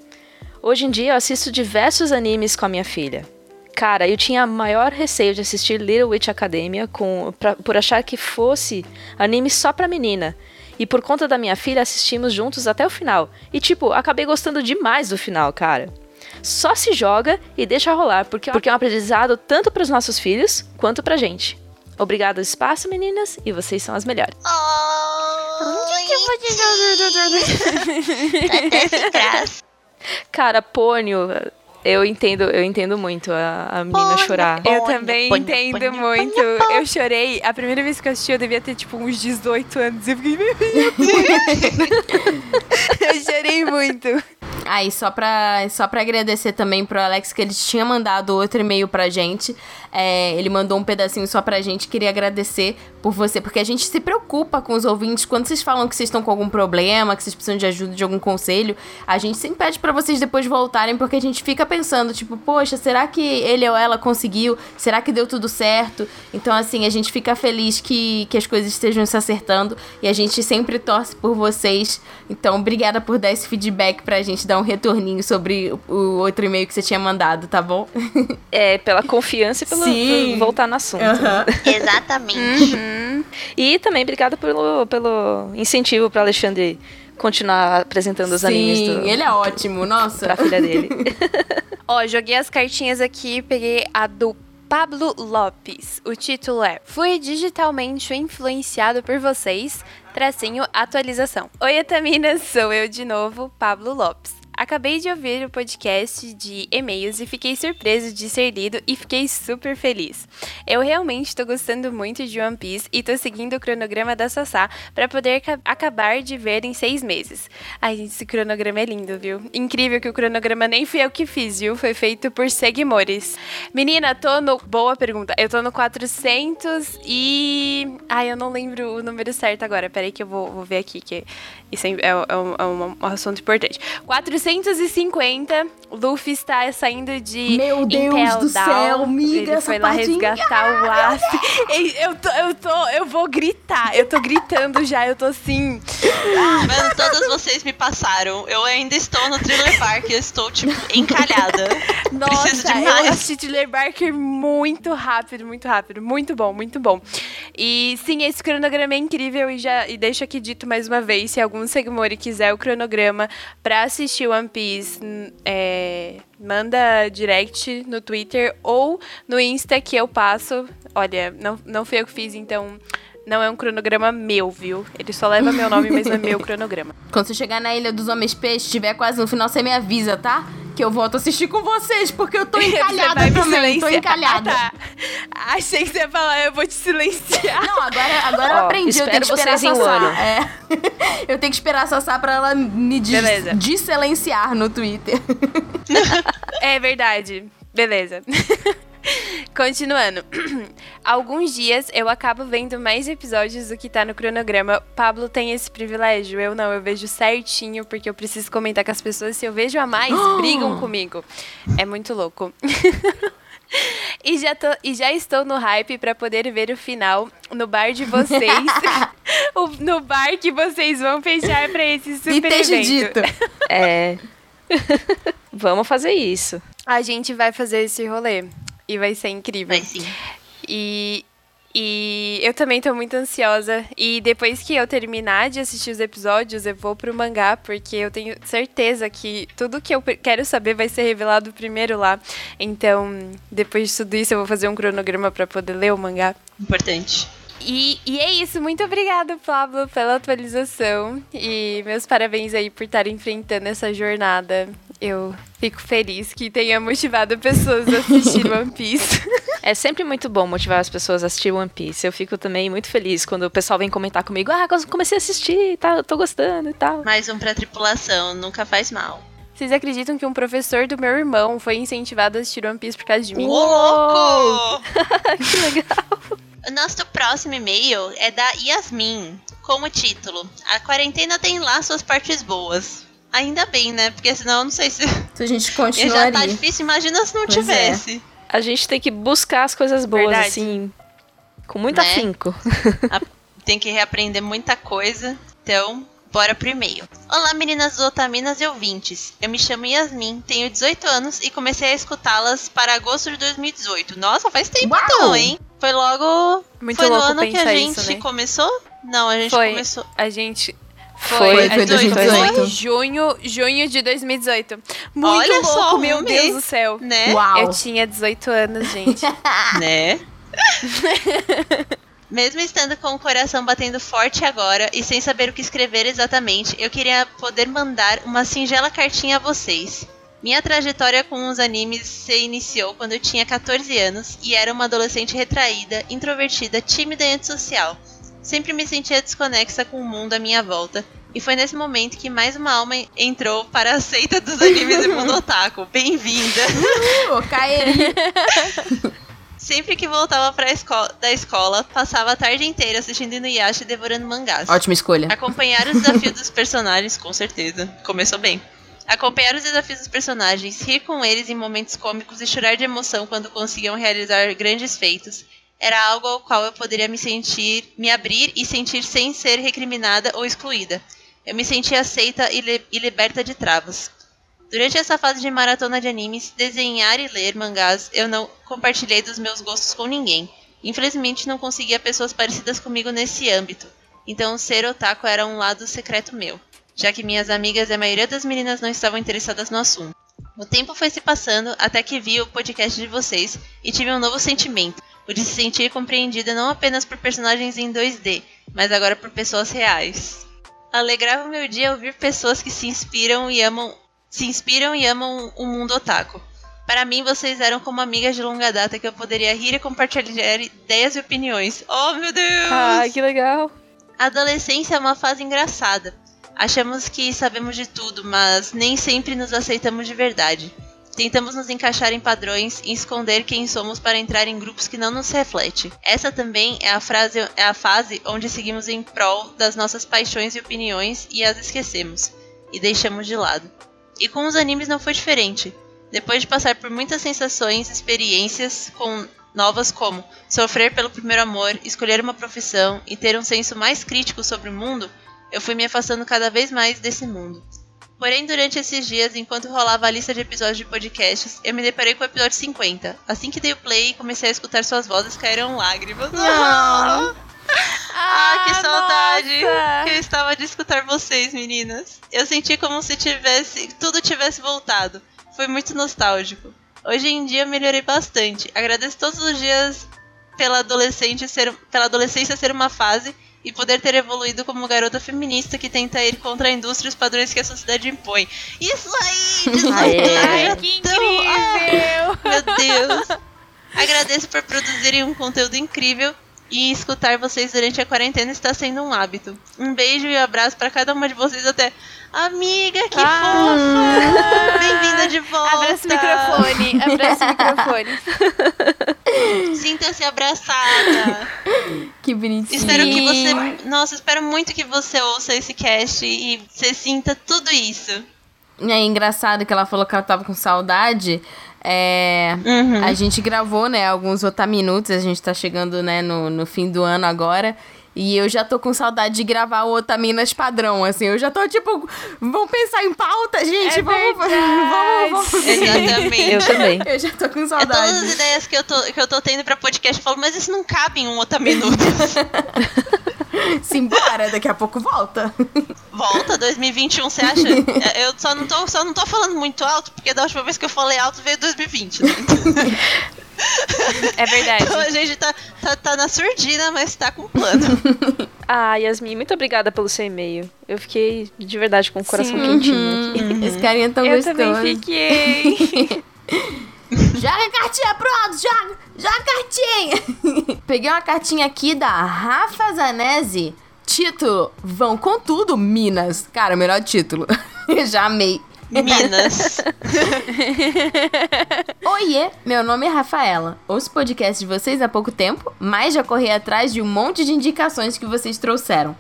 Hoje em dia eu assisto diversos animes com a minha filha. Cara, eu tinha maior receio de assistir Little Witch Academia com, pra- por achar que fosse anime só pra menina. E por conta da minha filha, assistimos juntos até o final. E tipo, acabei gostando demais do final, cara. Só se joga e deixa rolar, porque, porque é um aprendizado tanto pros nossos filhos quanto pra gente. Obrigado ao espaço, meninas, e vocês são as melhores. Oh, (laughs) tá até. Cara, Pônio, eu entendo, eu entendo muito a, a menina chorar. Eu também ponha, entendo muito. Eu chorei. A primeira vez que eu assisti, eu devia ter, tipo, uns 18 anos. Eu fiquei, meu Deus. (laughs) eu chorei muito. Aí, só pra, só pra agradecer também pro Alex, que ele tinha mandado outro e-mail pra gente. É, ele mandou um pedacinho só pra gente. Queria agradecer por você, porque a gente se preocupa com os ouvintes. Quando vocês falam que vocês estão com algum problema, que vocês precisam de ajuda, de algum conselho, a gente sempre pede pra vocês depois voltarem, porque a gente fica pensando, tipo, poxa, será que ele ou ela conseguiu? Será que deu tudo certo? Então, assim, a gente fica feliz que, que as coisas estejam se acertando e a gente sempre torce por vocês. Então, obrigada por dar esse feedback pra gente, dar um retorninho sobre o, o outro e-mail que você tinha mandado, tá bom? (laughs) É, pela confiança e pelo Sim. voltar no assunto. Aham. (laughs) Exatamente. E também obrigada pelo, pelo incentivo para Alexandre continuar apresentando os animes Sim, do, ele é ótimo, nossa. pra filha dele. (laughs) Ó, joguei as cartinhas aqui, peguei a do Pablo Lopes. O título é Fui digitalmente influenciado por vocês, tracinho atualização. Oi, Etaminas, sou eu de novo, Pablo Lopes. Acabei de ouvir o podcast de e-mails e fiquei surpreso de ser lido e fiquei super feliz. Eu realmente tô gostando muito de One Piece e tô seguindo o cronograma da Sassá para poder acabar de ver em seis meses. Ai, gente, esse cronograma é lindo, viu? Incrível que o cronograma nem fui eu que fiz, viu? Foi feito por seguimores. Menina, tô no. Boa pergunta. Eu tô no 400 e. Ai, eu não lembro o número certo agora. Peraí que eu vou, vou ver aqui, que isso é, é, é, um, é um, assunto importante. 450, Luffy está saindo de Meu Deus Intel do Down. céu, miga, Ele foi lá resgatar o aço. Eu tô, eu tô, eu vou gritar. Eu tô gritando já, eu tô assim. Mano, todas vocês me passaram. Eu ainda estou no Thriller Park, eu estou, tipo, encalhada. Nossa, Preciso eu assisti Thriller Barker muito rápido, muito rápido. Muito bom, muito bom. E sim, esse cronograma é incrível e já e deixo aqui dito mais uma vez, se algum Segmori quiser o cronograma pra assistir One Piece, é, manda direct no Twitter ou no Insta que eu passo. Olha, não, não fui eu que fiz, então não é um cronograma meu, viu? Ele só leva meu nome, mas não é meu (laughs) cronograma. Quando você chegar na Ilha dos Homens Peixes, estiver quase no final, você me avisa, tá? Que eu volto assistir com vocês, porque eu tô (laughs) encalhada também. Tô encalhada. Ah, (laughs) tá. Achei que você ia falar, eu vou te silenciar. Não, agora, agora eu Ó, aprendi. Eu tenho que esperar a Sassá. É. Eu tenho que esperar a Sassá pra ela me desilenciar no Twitter. É verdade. Beleza. Continuando. (clears throat) Alguns dias eu acabo vendo mais episódios do que tá no cronograma. Pablo tem esse privilégio. Eu não, eu vejo certinho, porque eu preciso comentar com as pessoas. Se eu vejo a mais, (gasps) brigam comigo. É muito louco. (laughs) E já, tô, e já estou no hype pra poder ver o final no bar de vocês. (laughs) (laughs) O- no bar que vocês vão fechar pra esse super e esteja evento. dito. É. Vamos fazer isso. A gente vai fazer esse rolê. E vai ser incrível. Vai sim. E, e eu também tô muito ansiosa. E depois que eu terminar de assistir os episódios, eu vou pro mangá, porque eu tenho certeza que tudo que eu quero saber vai ser revelado primeiro lá. Então, depois de tudo isso, eu vou fazer um cronograma pra poder ler o mangá. Importante. E, e é isso, muito obrigada, Pablo, pela atualização. E meus parabéns aí por estar enfrentando essa jornada. Eu fico feliz que tenha motivado pessoas a assistir (laughs) One Piece. É sempre muito bom motivar as pessoas a assistir One Piece. Eu fico também muito feliz quando o pessoal vem comentar comigo: ah, comecei a assistir tal, tô gostando e tal. Mais um pra tripulação, nunca faz mal. Vocês acreditam que um professor do meu irmão foi incentivado a assistir One Piece por causa de mim? Ô, louco! (laughs) que legal. O nosso próximo e-mail é da Yasmin, com o título A quarentena tem lá suas partes boas. Ainda bem, né? Porque senão eu não sei se. Se a gente (laughs) Já tá continuaria. difícil, imagina se não Pois é. tivesse. A gente tem que buscar as coisas boas, Verdade. assim, com muito Né? afinco. (laughs) Tem que reaprender muita coisa. Então, bora pro e-mail. Olá, meninas otaminas e ouvintes. Eu me chamo Yasmin, tenho 18 anos e comecei a escutá-las para agosto de 2018. Nossa, faz tempo Uau! então, hein? Foi logo. Muito foi no ano que a gente isso, né? começou? Não, a gente Foi. começou. A gente. Foi, foi 2018. Foi junho, junho de 2018. Muito Olha louco, só, meu Deus mês. do céu. Né? Uau. Eu tinha 18 anos, gente. (laughs) né? Mesmo estando com o coração batendo forte agora e sem saber o que escrever exatamente, eu queria poder mandar uma singela cartinha a vocês. Minha trajetória com os animes se iniciou quando eu tinha 14 anos e era uma adolescente retraída, introvertida, tímida e antissocial. Sempre me sentia desconexa com o mundo à minha volta, e foi nesse momento que mais uma alma entrou para a seita dos animes e mundo (laughs) otaku. Bem-vinda! Ô, Kaeri. (laughs) Sempre que voltava pra esco da escola, passava a tarde inteira assistindo Inuyasha e devorando mangás. Ótima escolha. Acompanhar os desafios dos (laughs) personagens, com certeza. Começou bem. Acompanhar os desafios dos personagens, rir com eles em momentos cômicos e chorar de emoção quando conseguiam realizar grandes feitos, era algo ao qual eu poderia me sentir, me abrir e sentir sem ser recriminada ou excluída. Eu me sentia aceita e, li- e liberta de travas. Durante essa fase de maratona de animes, desenhar e ler mangás, eu não compartilhei dos meus gostos com ninguém. Infelizmente não conseguia pessoas parecidas comigo nesse âmbito. Então ser otaku era um lado secreto meu, já que minhas amigas e a maioria das meninas não estavam interessadas no assunto. O tempo foi se passando até que vi o podcast de vocês e tive um novo sentimento, o de se sentir compreendida não apenas por personagens em 2D, mas agora por pessoas reais. Alegrava o meu dia ouvir pessoas que se inspiram e amam se inspiram e amam o mundo otaku. Para mim, vocês eram como amigas de longa data que eu poderia rir e compartilhar ideias e opiniões. Oh, meu Deus! Ai, que legal. A adolescência é uma fase engraçada. Achamos que sabemos de tudo, mas nem sempre nos aceitamos de verdade. Tentamos nos encaixar em padrões e esconder quem somos para entrar em grupos que não nos refletem. Essa também é a, frase, é a fase onde seguimos em prol das nossas paixões e opiniões e as esquecemos e deixamos de lado. E com os animes não foi diferente. Depois de passar por muitas sensações, experiências com novas como sofrer pelo primeiro amor, escolher uma profissão e ter um senso mais crítico sobre o mundo, eu fui me afastando cada vez mais desse mundo. Porém, durante esses dias, enquanto rolava a lista de episódios de podcasts, eu me deparei com o episódio 50. Assim que dei o play e comecei a escutar suas vozes, caíram lágrimas. Ah, (laughs) ah que saudade nossa. que eu estava de escutar vocês, meninas. Eu senti como se tivesse tudo tivesse voltado. Foi muito nostálgico. Hoje em dia melhorei bastante. Agradeço todos os dias pela, adolescente ser, pela adolescência ser uma fase e poder ter evoluído como garota feminista que tenta ir contra a indústria e os padrões que a sociedade impõe. Isso aí! Ai, que incrível! Ah, meu Deus! Agradeço por produzirem um conteúdo incrível e escutar vocês durante a quarentena está sendo um hábito. Um beijo e um abraço para cada uma de vocês até. Amiga, que ah, fofa! (laughs) Bem-vinda de volta! Abraça o microfone, abraça o microfone. (laughs) Sinta-se abraçada. Que bonitinho. Espero que você. Nossa, espero muito que você ouça esse cast e você sinta tudo isso. É engraçado que ela falou que ela tava com saudade. É, uhum. A gente gravou, né, alguns otaminutos, a gente tá chegando, né, no, no fim do ano agora. E eu já tô com saudade de gravar o Otaminas padrão, assim. Eu já tô tipo, vamos pensar em pauta, gente. É vamos, (laughs) vamos, vamos. Exatamente. Eu também. Eu já tô com saudade. É todas as ideias que eu tô, que eu tô tendo pra podcast, eu falo, mas isso não cabe em um Otaminutos. (laughs) (laughs) Simbora, daqui a pouco volta. Volta, 2021, você acha? Eu só não, tô, só não tô falando muito alto, porque da última vez que eu falei alto veio 2020, né? É verdade. Então a gente tá, tá, tá na surdina, mas tá com plano. (laughs) ah, Yasmin, muito obrigada pelo seu e-mail. Eu fiquei de verdade com o coração Sim. quentinho uhum. aqui. Uhum. Esse carinha tão Eu gostoso. Eu também fiquei. (laughs) joga a cartinha, pronto, joga, joga a cartinha. (laughs) Peguei uma cartinha aqui da Rafa Zanese. Título: Vão com tudo, Minas. Cara, melhor título. (laughs) Já amei. Minas. (laughs) Oiê, meu nome é Rafaela. Ouço podcast de vocês há pouco tempo, mas já corri atrás de um monte de indicações que vocês trouxeram.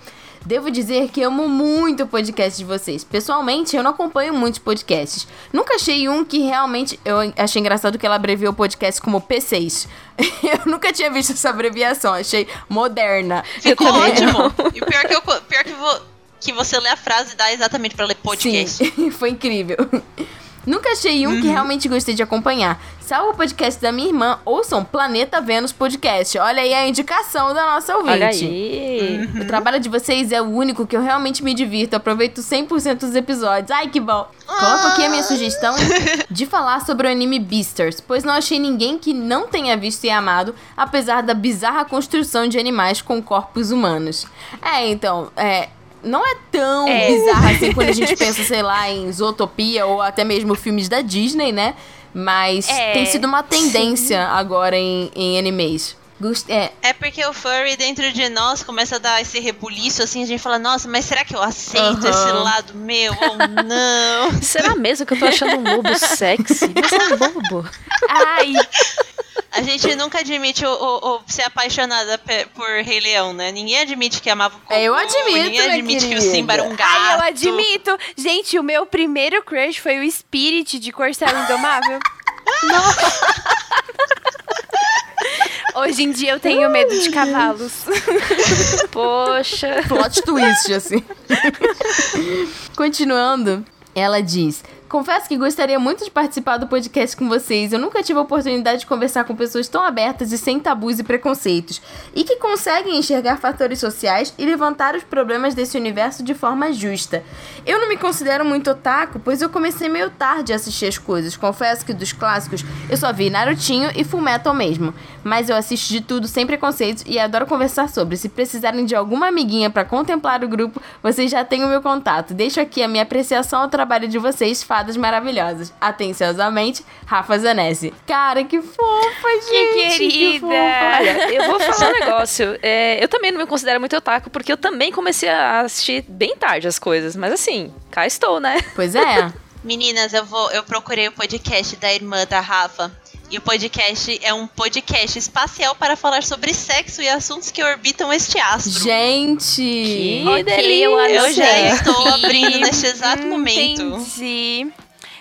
Devo dizer que amo muito o podcast de vocês. Pessoalmente, eu não acompanho muitos podcasts. Nunca achei um que realmente. Eu achei engraçado que ela abreviou o podcast como P6. (laughs) eu nunca tinha visto essa abreviação, achei moderna. Ficou ótimo. E pior que eu. Pior que vou que você lê a frase e dá exatamente para ler podcast. Sim, (laughs) foi incrível. Nunca achei um uhum. que realmente gostei de acompanhar. Salvo o podcast da minha irmã, ouçam Planeta Vênus Podcast. Olha aí a indicação da nossa ouvinte. Olha aí. Uhum. O trabalho de vocês é o único que eu realmente me divirto. Aproveito 100% dos episódios. Ai, que bom. Coloco aqui a minha sugestão de falar sobre o anime Beasters, pois não achei ninguém que não tenha visto e amado, apesar da bizarra construção de animais com corpos humanos. É, então, é, não é tão é. bizarra assim quando a gente pensa, sei lá, em Zootopia ou até mesmo filmes da Disney, né? Mas é. tem sido uma tendência Sim. (laughs) agora em, em animes. É. é porque o furry dentro de nós começa a dar esse rebuliço assim, a gente fala, nossa, mas será que eu aceito uhum. esse lado meu ou não? será mesmo que eu tô achando um lobo sexy? Você é um lobo. (laughs) Ai. A gente nunca admite o, o, o, ser apaixonada por Rei Leão, né? Ninguém admite que amava o Goku. Eu admito, Ninguém admite querida. que o Simba era um gato. Ai, eu admito. Gente, o meu primeiro crush foi o Spirit de Corcel Indomável. (laughs) Hoje em dia eu tenho medo de cavalos. (laughs) Poxa. Plot twist, assim. (laughs) Continuando, ela diz: Confesso que gostaria muito de participar do podcast com vocês. Eu nunca tive a oportunidade de conversar com pessoas tão abertas e sem tabus e preconceitos, e que conseguem enxergar fatores sociais e levantar os problemas desse universo de forma justa. Eu não me considero muito otaku, pois eu comecei meio tarde a assistir as coisas. Confesso que dos clássicos eu só vi Narutinho e Fullmetal mesmo, mas eu assisto de tudo sem preconceitos e adoro conversar sobre. Se precisarem de alguma amiguinha para contemplar o grupo, vocês já têm o meu contato. Deixo aqui a minha apreciação ao trabalho de vocês fadas maravilhosas. Atenciosamente, Rafa Zanesi. Cara, que fofa, gente. Que querida. Olha, eu vou falar um negócio. É, eu também não me considero muito otaku, porque eu também comecei a assistir bem tarde as coisas. Mas assim, cá estou, né? Pois é. (laughs) Meninas, eu vou, eu procurei o podcast da irmã da Rafa. E o podcast é um podcast espacial para falar sobre sexo e assuntos que orbitam este astro. Gente! Que Ok, delícia! eu já estou abrindo neste exato momento. Entendi.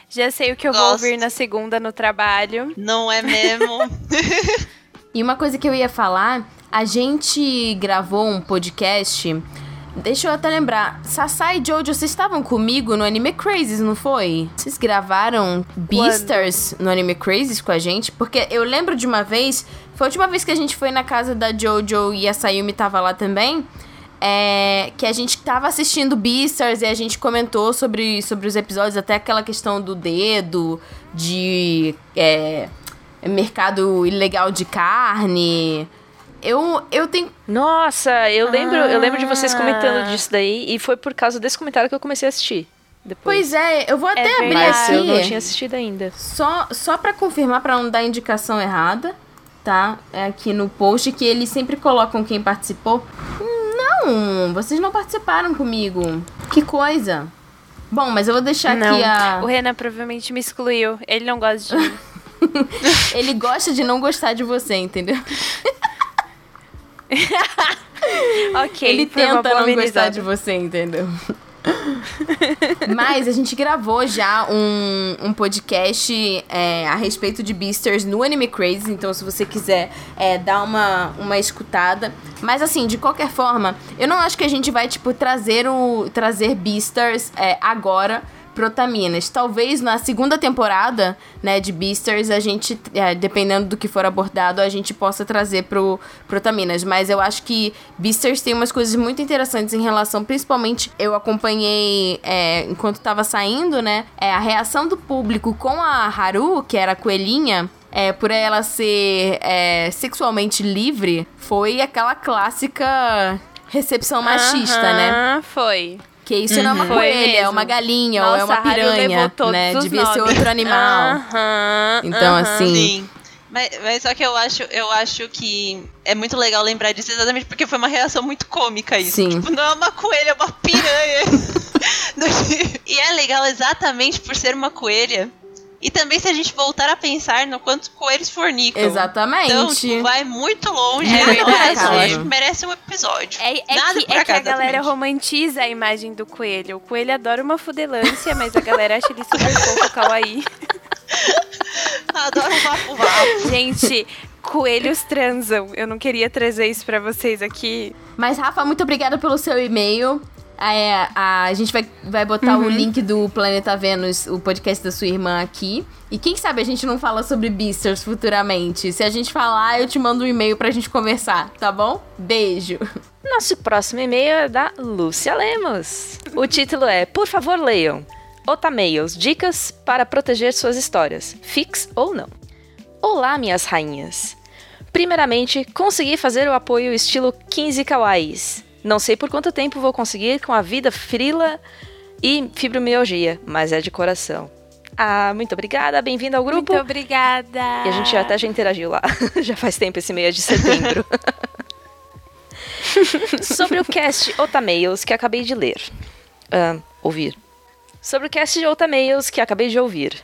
Já sei o que eu vou Gosto. ouvir na segunda no trabalho. Não é mesmo? (laughs) E uma coisa que eu ia falar, a gente gravou um podcast. Deixa eu até lembrar. Sassai e Jojo, vocês estavam comigo no Anime Crazes, não foi? Vocês gravaram Beasters no Anime Crazes com a gente? Porque eu lembro de uma vez, foi a última vez que a gente foi na casa da Jojo e a Sayumi tava lá também. É, que a gente tava assistindo Beasters e a gente comentou sobre, sobre os episódios, até aquela questão do dedo, de é, mercado ilegal de carne. Eu, eu tenho. Nossa, eu lembro, eu lembro de vocês Ah. comentando disso daí e foi por causa desse comentário que eu comecei a assistir. Depois. Pois é, eu vou até abrir verdade. Mas eu não aqui. tinha assistido ainda. Só, só pra confirmar, pra não dar indicação errada, tá? É aqui no post que eles sempre colocam quem participou. Não, vocês não participaram comigo. Que coisa. Bom, mas eu vou deixar não. aqui a. O Renan provavelmente me excluiu. Ele não gosta de mim. (laughs) Ele gosta de não gostar de você, entendeu? (laughs) (laughs) ok, Ele tenta não gostar de você, entendeu? (laughs) Mas a gente gravou já um, um podcast é, a respeito de Beasters no Anime Crazy, então se você quiser é, dar uma, uma escutada. Mas assim, de qualquer forma, eu não acho que a gente vai, tipo, trazer o trazer Beasters é, agora pro Otaminas. Talvez na segunda temporada, né, de Beasters, a gente, é, dependendo do que for abordado, a gente possa trazer pro, pro Otaminas. Mas eu acho que Beasters tem umas coisas muito interessantes em relação, principalmente, eu acompanhei é, enquanto tava saindo, né, é, a reação do público com a Haru, que era a coelhinha, é, por ela ser é, sexualmente livre, foi aquela clássica recepção machista, né? Aham, Foi. Que isso não é uma Foi coelha, é uma galinha ou é Nossa, uma piranha, né? Devia ser nomes. outro animal. Aham, Então, aham. assim, Sim. Mas, mas só que eu acho, eu acho que é muito legal lembrar disso exatamente porque foi uma reação muito cômica isso. Sim. Tipo, não é uma coelha, é uma piranha. (laughs) (laughs) e é legal exatamente por ser uma coelha. E também se a gente voltar a pensar no quanto coelhos fornicam. Exatamente. Então, tipo, vai muito longe. É verdade. que merece um episódio. É, é Nada que, é que a galera exatamente. romantiza a imagem do coelho. O coelho adora uma fudelância, mas a galera acha ele super fofo, kawaii. (laughs) Adoro vapo vapo. Gente, coelhos transam. Eu não queria trazer isso pra vocês aqui. Mas, Rafa, muito obrigada pelo seu e-mail. É, a, a gente vai, vai botar o link do Planeta Vênus, o podcast da sua irmã aqui. E quem sabe a gente não fala sobre Beasters futuramente. Se a gente falar, eu te mando um e-mail pra gente conversar, tá bom? Beijo. Nosso próximo e-mail é da Lúcia Lemos. O título é Por favor, leiam. Otamails, dicas para proteger suas histórias, fix ou não. Olá, minhas rainhas. Primeiramente, consegui fazer o apoio estilo 15 kawaiis. Não sei por quanto tempo vou conseguir com a vida frila e fibromialgia, mas é de coração. Ah, muito obrigada, bem-vinda ao grupo. Muito obrigada. E a gente até já interagiu lá. (laughs) já faz tempo esse mês de setembro. (laughs) Sobre o cast Otamails que acabei de ler. Ah, ouvir. Sobre o cast de Otamails que acabei de ouvir.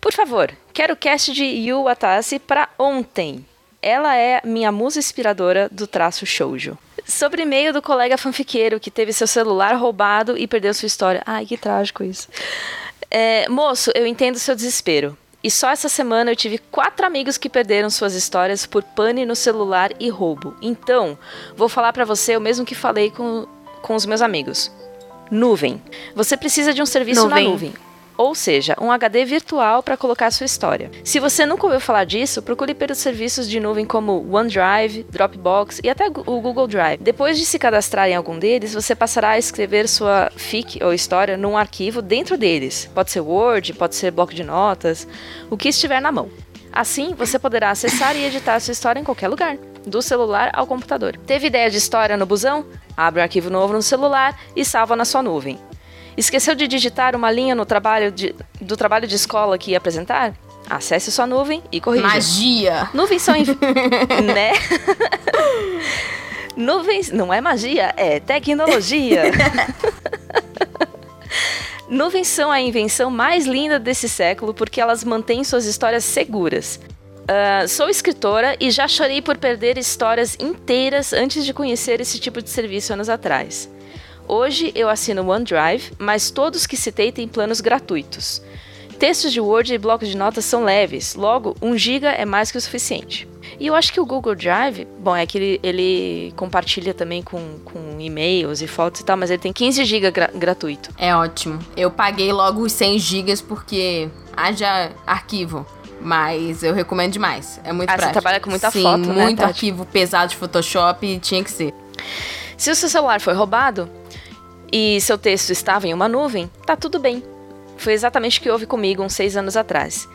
Por favor, quero o cast de Yu Watase para ontem. Ela é minha musa inspiradora do traço shoujo. Sobre e-mail do colega fanfiqueiro que teve seu celular roubado e perdeu sua história. Ai, que trágico isso. É, moço, eu entendo seu desespero. E só essa semana eu tive quatro amigos que perderam suas histórias por pane no celular e roubo. Então, vou falar pra você o mesmo que falei com, com os meus amigos. Nuvem. Você precisa de um serviço Nuvem. na nuvem. Ou seja, um HD virtual para colocar sua história. Se você nunca ouviu falar disso, procure pelos serviços de nuvem como OneDrive, Dropbox e até o Google Drive. Depois de se cadastrar em algum deles, você passará a escrever sua fic ou história num arquivo dentro deles. Pode ser Word, pode ser bloco de notas, o que estiver na mão. Assim, você poderá acessar e editar sua história em qualquer lugar, do celular ao computador. Teve ideia de história no busão? Abre um arquivo novo no celular e salva na sua nuvem. Esqueceu de digitar uma linha no trabalho de, do trabalho de escola que ia apresentar? Acesse sua nuvem e corrija. Magia! Nuvens são. inv- (laughs) né? Nuvens. Não é magia, é tecnologia. (laughs) Nuvens são a invenção mais linda desse século porque elas mantêm suas histórias seguras. Ah, sou escritora e já chorei por perder histórias inteiras antes de conhecer esse tipo de serviço anos atrás. Hoje eu assino OneDrive, mas todos que citei têm planos gratuitos. Textos de Word e blocos de notas são leves, logo 1 GB é mais que o suficiente. E eu acho que o Google Drive, bom, é que ele, ele compartilha também com, com e-mails e fotos e tal, mas ele tem 15 GB gra- gratuito. É ótimo. Eu paguei logo os 100 gigas porque haja arquivo. Mas eu recomendo demais. É muito Ah, você prático. trabalha com muita Sim, foto, né, muito Tati? arquivo pesado de Photoshop e tinha que ser. Se o seu celular foi roubado e seu texto estava em uma nuvem, tá tudo bem. Foi exatamente o que houve comigo uns seis anos atrás.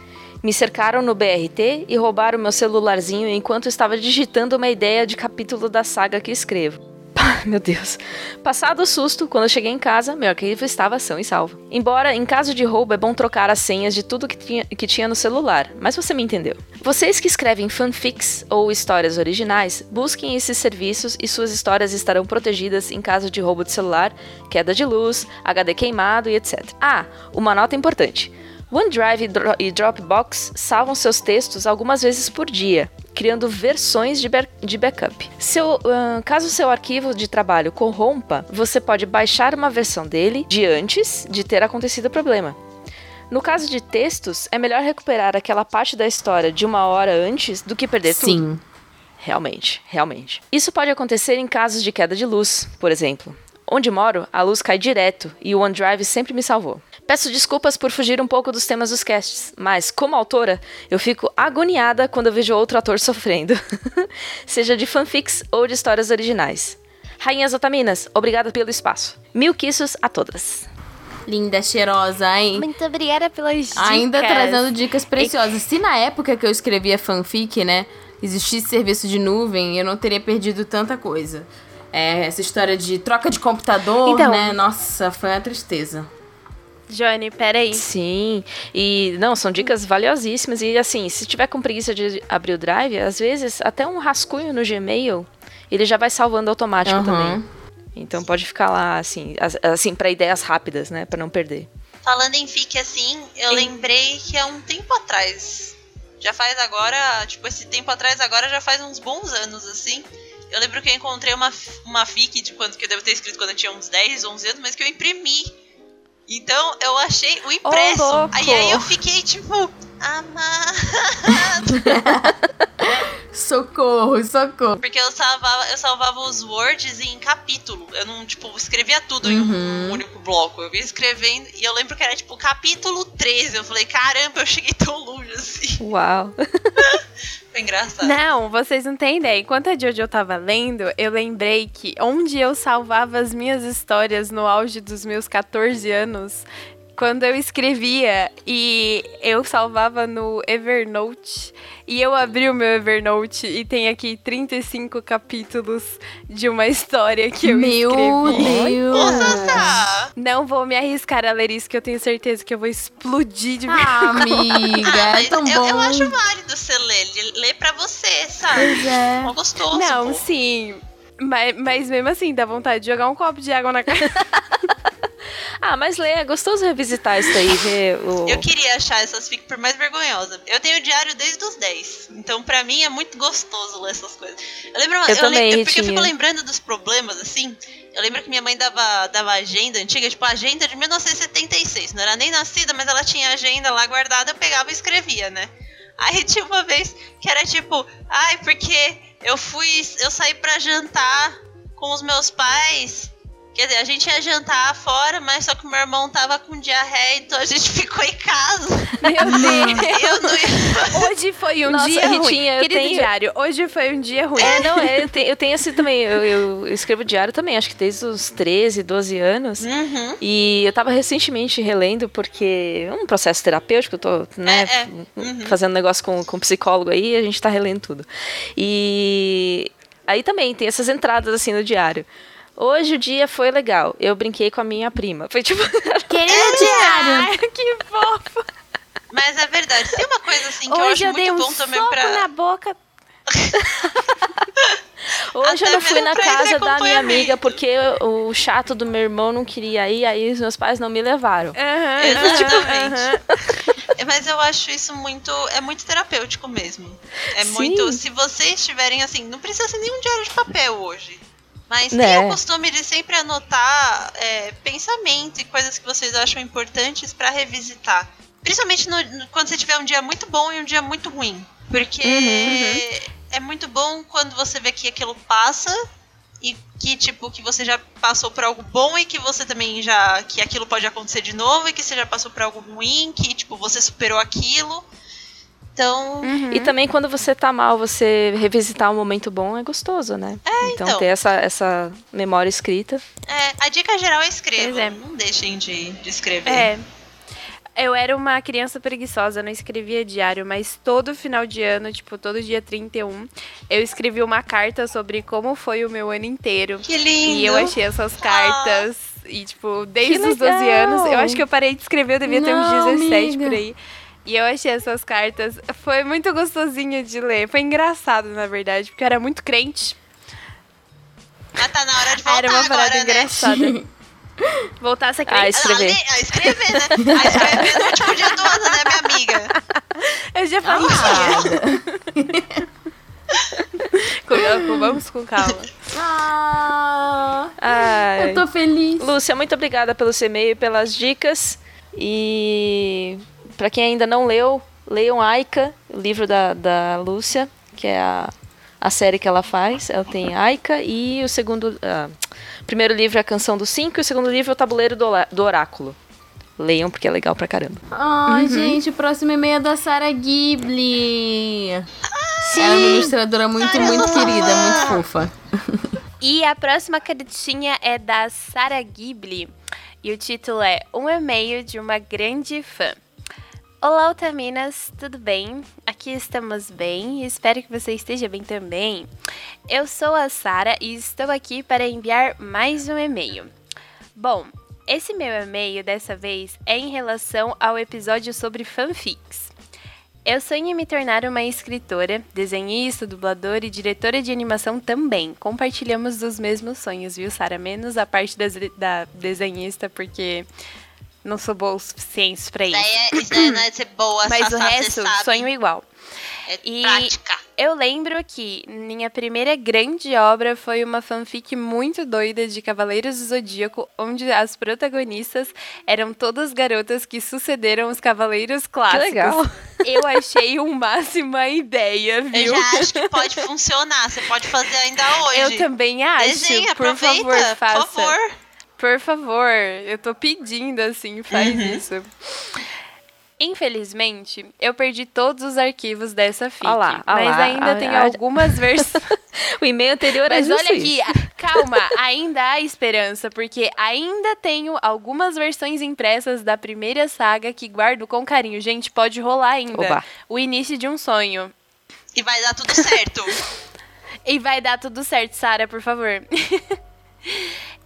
Me cercaram no BRT e roubaram meu celularzinho enquanto estava digitando uma ideia de capítulo da saga que escrevo. Meu Deus. Passado o susto, quando eu cheguei em casa, meu arquivo estava são e salvo. Embora, em caso de roubo, é bom trocar as senhas de tudo que tinha, que tinha no celular, mas você me entendeu. Vocês que escrevem fanfics ou histórias originais, busquem esses serviços e suas histórias estarão protegidas em caso de roubo de celular, queda de luz, HD queimado e etc. Ah, uma nota importante. OneDrive e Dropbox salvam seus textos algumas vezes por dia, criando versões de, de backup. Seu, ahn, caso seu arquivo de trabalho corrompa, você pode baixar uma versão dele de antes de ter acontecido o problema. No caso de textos, é melhor recuperar aquela parte da história de uma hora antes do que perder tudo. Sim. Realmente, realmente. Isso pode acontecer em casos de queda de luz, por exemplo. Onde moro, a luz cai direto e o OneDrive sempre me salvou. Peço desculpas por fugir um pouco dos temas dos casts, mas como autora, eu fico agoniada quando eu vejo outro ator sofrendo, (laughs) seja de fanfics ou de histórias originais. Rainhas Otaminas, obrigada pelo espaço. Mil kissos a todas. Linda, cheirosa, hein? Muito obrigada pelas dicas. Ainda trazendo dicas preciosas. Se na época que eu escrevia fanfic, né, existisse serviço de nuvem, eu não teria perdido tanta coisa. É, essa história de troca de computador, Então- né? Nossa, foi uma tristeza. Johnny, peraí. Sim, e não, são dicas valiosíssimas. E assim, se tiver com preguiça de abrir o drive, às vezes até um rascunho no Gmail, ele já vai salvando automático Aham. também. Então pode ficar lá, assim, as- assim para ideias rápidas, né? Pra não perder. Falando em fic assim, eu lembrei que há um tempo atrás, já faz agora, tipo, esse tempo atrás agora já faz uns bons anos, assim. Eu lembro que eu encontrei uma, uma fic de quando que eu devo ter escrito quando eu tinha uns 10, 11 anos, mas que eu imprimi. Então eu achei o impresso. louco! aí, aí eu fiquei tipo, amado. (laughs) Socorro, socorro. Porque eu salvava, eu salvava os words em capítulo. Eu não, tipo, escrevia tudo em Uhum. um único bloco. Eu ia escrevendo e eu lembro que era, tipo, capítulo 13. Eu falei, caramba, eu cheguei tão longe assim. Uau! (laughs) Foi engraçado. Não, vocês não têm ideia. Enquanto a Jojo tava lendo, eu lembrei que onde eu salvava as minhas histórias no auge dos meus 14 anos, quando eu escrevia e eu salvava no Evernote. E eu abri o meu Evernote e tem aqui 35 capítulos de uma história que eu Meu escrevi. Nossa, Deus. tá. Não vou me arriscar a ler isso, que eu tenho certeza que eu vou explodir de Ah, amiga, Ah, é mas tão eu, bom. eu acho válido você ler. Lê pra você, sabe? Pois é. Mó gostoso. Não, pô. sim. Mas, mas mesmo assim, dá vontade de jogar um copo de água na cara. (laughs) Ah, mas Lê, é gostoso revisitar isso aí, ver o. Eu queria achar essas fic por mais vergonhosa. Eu tenho diário desde os 10. Então, pra mim, é muito gostoso ler essas coisas. Eu lembro. Eu também lem- porque eu fico lembrando dos problemas, assim. Eu lembro que minha mãe dava, dava agenda antiga, tipo, agenda de 1976. Não era nem nascida, mas ela tinha agenda lá guardada, eu pegava e escrevia, né? Aí (laughs) tinha uma vez que era tipo, ai, porque eu fui. Eu saí pra jantar com os meus pais. Quer dizer, a gente ia jantar fora, mas só que o meu irmão tava com diarreia, então a gente (laughs) ficou em casa. Meu Deus. Eu não ia. (laughs) Hoje foi um Nossa, dia ruim. Ritinha, eu Querido tenho- diário, hoje foi um dia ruim. É, não, é, eu, tenho, eu tenho esse também. Eu, eu escrevo diário também, acho que desde os 13, 12 anos. Uhum. E eu tava recentemente relendo, porque é um processo terapêutico, eu tô, né, É, é. Uhum. fazendo negócio com, com psicólogo aí, e a gente tá relendo tudo. E aí também tem essas entradas assim no diário. Hoje o dia foi legal. Eu brinquei com a minha prima. Foi tipo. (laughs) Querido diário. Ai, que fofo. Mas é verdade. Tem uma coisa assim que eu Hoje acho eu, dei muito um bom também soco pra. na boca. (laughs) Hoje Até eu não fui na casa da minha amiga porque o chato do meu irmão não queria ir, aí os meus pais não me levaram. Aham, Exatamente. aham. (laughs) Mas eu acho isso muito. É muito terapêutico mesmo. É Sim. muito. Se vocês tiverem assim, não precisa ser nenhum diário de papel hoje. Mas Né. tenha o costume de sempre anotar é, pensamento e coisas que vocês acham importantes pra revisitar. Principalmente no- no- quando você tiver um dia muito bom e um dia muito ruim. Porque Uhum, é muito bom quando você vê que aquilo passa e que, tipo, que você já passou por algo bom e que você também já. que aquilo pode acontecer de novo e que você já passou por algo ruim, que, tipo, você superou aquilo. Então. E também quando você tá mal, você revisitar um momento bom é gostoso, né? então, então. ter essa, essa memória escrita. É, a dica geral é escrevam. Pois é. Não deixem de, de escrever. É. Eu era uma criança preguiçosa, não escrevia diário, mas todo final de ano, tipo, todo dia 31, eu escrevi uma carta sobre como foi o meu ano inteiro. Que lindo! E eu achei essas cartas. E, tipo, desde os 12 legal! anos, eu acho que eu parei de escrever, eu devia ter uns Não, 17 amiga. por aí. E eu achei essas cartas. Foi muito gostosinho de ler. Foi engraçado, na verdade, porque eu era muito crente. Mas tá na hora de voltar era uma parada agora, né? engraçada. (laughs) Voltar a ser Ah, crente. escrever. A, ler- a escrever, né? A escrever no último dia do ano, né, minha amiga? (laughs) Eu já falei. (laughs) Com- Vamos com calma. Ah, Ai. eu tô feliz. Lúcia, muito obrigada pelo seu e-mail e pelas dicas. E pra quem ainda não leu, leiam Aika, o livro da, da Lúcia, que é a, a série que ela faz. Ela tem Aika e o segundo. ah, o primeiro livro é a Canção dos Cinco e o segundo livro é o Tabuleiro do, do Oráculo. Leiam, porque é legal pra caramba. Ai, gente, o próximo e-mail é da Sarah Ghibli. Ela é uma ilustradora muito, Sarah, muito querida, muito fofa. E a próxima cartinha é da Sarah Ghibli. E o título é Um e-mail de uma grande fã. Olá, Otaminas, tudo bem? Aqui estamos bem espero que você esteja bem também. Eu sou a Sara e estou aqui para enviar mais um e-mail. Bom, esse meu e-mail dessa vez é em relação ao episódio sobre fanfics. Eu sonho em me tornar uma escritora, desenhista, dubladora e diretora de animação também. Compartilhamos os mesmos sonhos, viu, Sara? Menos a parte da desenhista, porque não sou boa o suficiente pra Isso isso. daí, é, isso daí não é ser boa, (clears throat) Mas o Sassá, cê resto, sabe. sonho igual. É E- prática. Eu lembro que minha primeira grande obra foi uma fanfic muito doida de Cavaleiros do Zodíaco, onde as protagonistas eram todas garotas que sucederam os Cavaleiros clássicos. legal. (laughs) Eu achei o máximo a ideia, Eu viu? já acho que pode funcionar. Você pode fazer ainda hoje. Eu também acho. Desenha, por aproveita, favor, faça. por favor. Por favor, eu tô pedindo assim, faz Uhum. isso. Infelizmente, eu perdi todos os arquivos dessa fic, Ó lá, ó mas lá, ainda tem algumas versões. (laughs) O e-mail anterior é Mas olha isso. aqui, calma, (laughs) ainda há esperança, porque ainda tenho algumas versões impressas da primeira saga que guardo com carinho. Gente, pode rolar ainda. Oba. O início de um sonho. E vai dar tudo certo. (laughs) E vai dar tudo certo, Sara, por favor.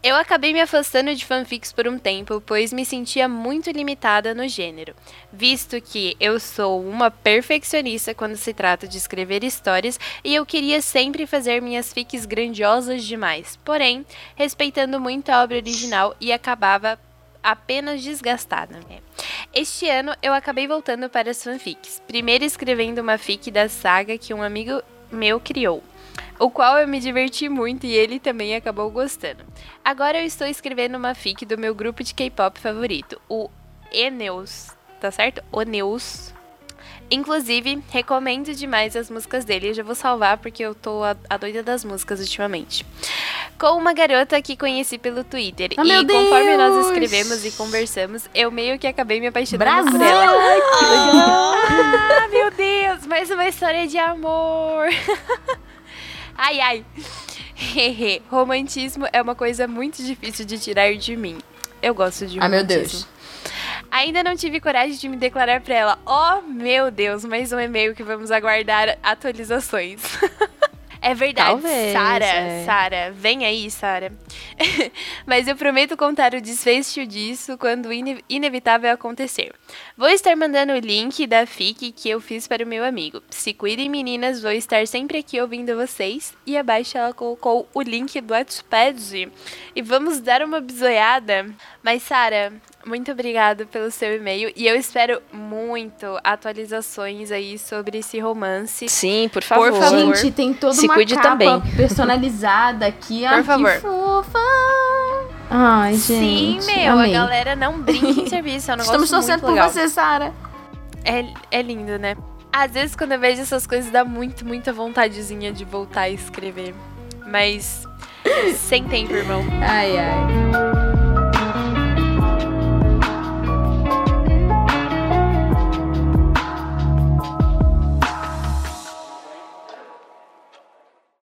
Eu acabei me afastando de fanfics por um tempo, pois me sentia muito limitada no gênero, visto que eu sou uma perfeccionista quando se trata de escrever histórias e eu queria sempre fazer minhas fics grandiosas demais, porém, respeitando muito a obra original e acabava apenas desgastada. Este ano eu acabei voltando para as fanfics, primeiro escrevendo uma fic da saga que um amigo meu criou o qual eu me diverti muito e ele também acabou gostando. Agora eu estou escrevendo uma fic do meu grupo de K-pop favorito, o Eneus, tá certo? Oneus. Inclusive, recomendo demais as músicas dele. Eu já vou salvar porque eu tô a, a doida das músicas ultimamente. Com uma garota que conheci pelo Twitter. Ah, e conforme nós escrevemos e conversamos, eu meio que acabei me apaixonando por Brasil! ela. Ah, meu Deus, mais uma história de amor. (laughs) ai, ai. Hehe, Romantismo é uma coisa muito difícil de tirar de mim. Eu gosto de Ah, meu romantismo. Deus. Ainda não tive coragem de me declarar pra ela. Oh, meu Deus, mais um e-mail que vamos aguardar atualizações. (laughs) É verdade, Sara, é. Sara, vem aí, Sara. (laughs) Mas eu prometo contar o desfecho disso quando ine inevitável acontecer. Vou estar mandando o link da FIC que eu fiz para o meu amigo. Se cuidem, meninas, vou estar sempre aqui ouvindo vocês. E abaixo ela colocou o link do Wattpad. E vamos dar uma bisoiada. Mas, Sara, muito obrigada pelo seu e-mail. E eu espero muito atualizações aí sobre esse romance. Sim, por favor. Por favor. Gente, tem toda Se uma cuide capa também. (laughs) personalizada aqui. Ai, favor. que fofa. Ai, Sim, gente. meu, amei. a galera não brinca em serviço. É um Estamos torcendo por legal. você, Sara. É, é lindo, né? Às vezes, quando eu vejo essas coisas, dá muito, muita vontadezinha de voltar a escrever. Mas, sem tempo, irmão. Ai, ai.